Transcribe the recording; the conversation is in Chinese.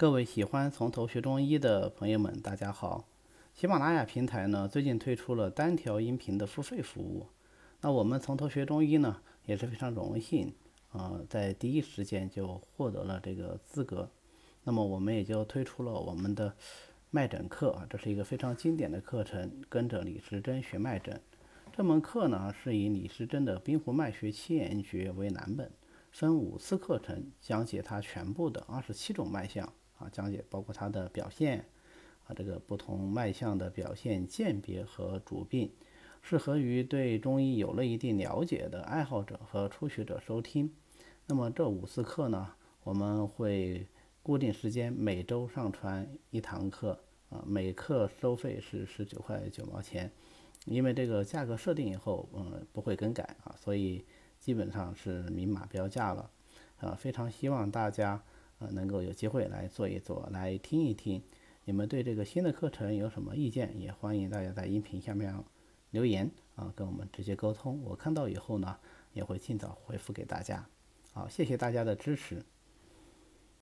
各位喜欢从头学中医的朋友们，大家好！喜马拉雅平台呢最近推出了单条音频的付费服务，那我们从头学中医呢也是非常荣幸啊，在第一时间就获得了这个资格，那么我们也就推出了我们的脉诊课啊，这是一个非常经典的课程，跟着李时珍学脉诊。这门课呢是以李时珍的《冰湖脉学七言诀》为蓝本，分五次课程讲解它全部的二十七种脉象。啊，讲解包括它的表现，啊，这个不同脉象的表现鉴别和主病，适合于对中医有了一定了解的爱好者和初学者收听。那么这五次课呢，我们会固定时间，每周上传一堂课，啊，每课收费是十九块九毛钱，因为这个价格设定以后，嗯，不会更改啊，所以基本上是明码标价了，啊，非常希望大家。呃，能够有机会来做一做，来听一听，你们对这个新的课程有什么意见？也欢迎大家在音频下面留言啊，跟我们直接沟通。我看到以后呢，也会尽早回复给大家。好，谢谢大家的支持。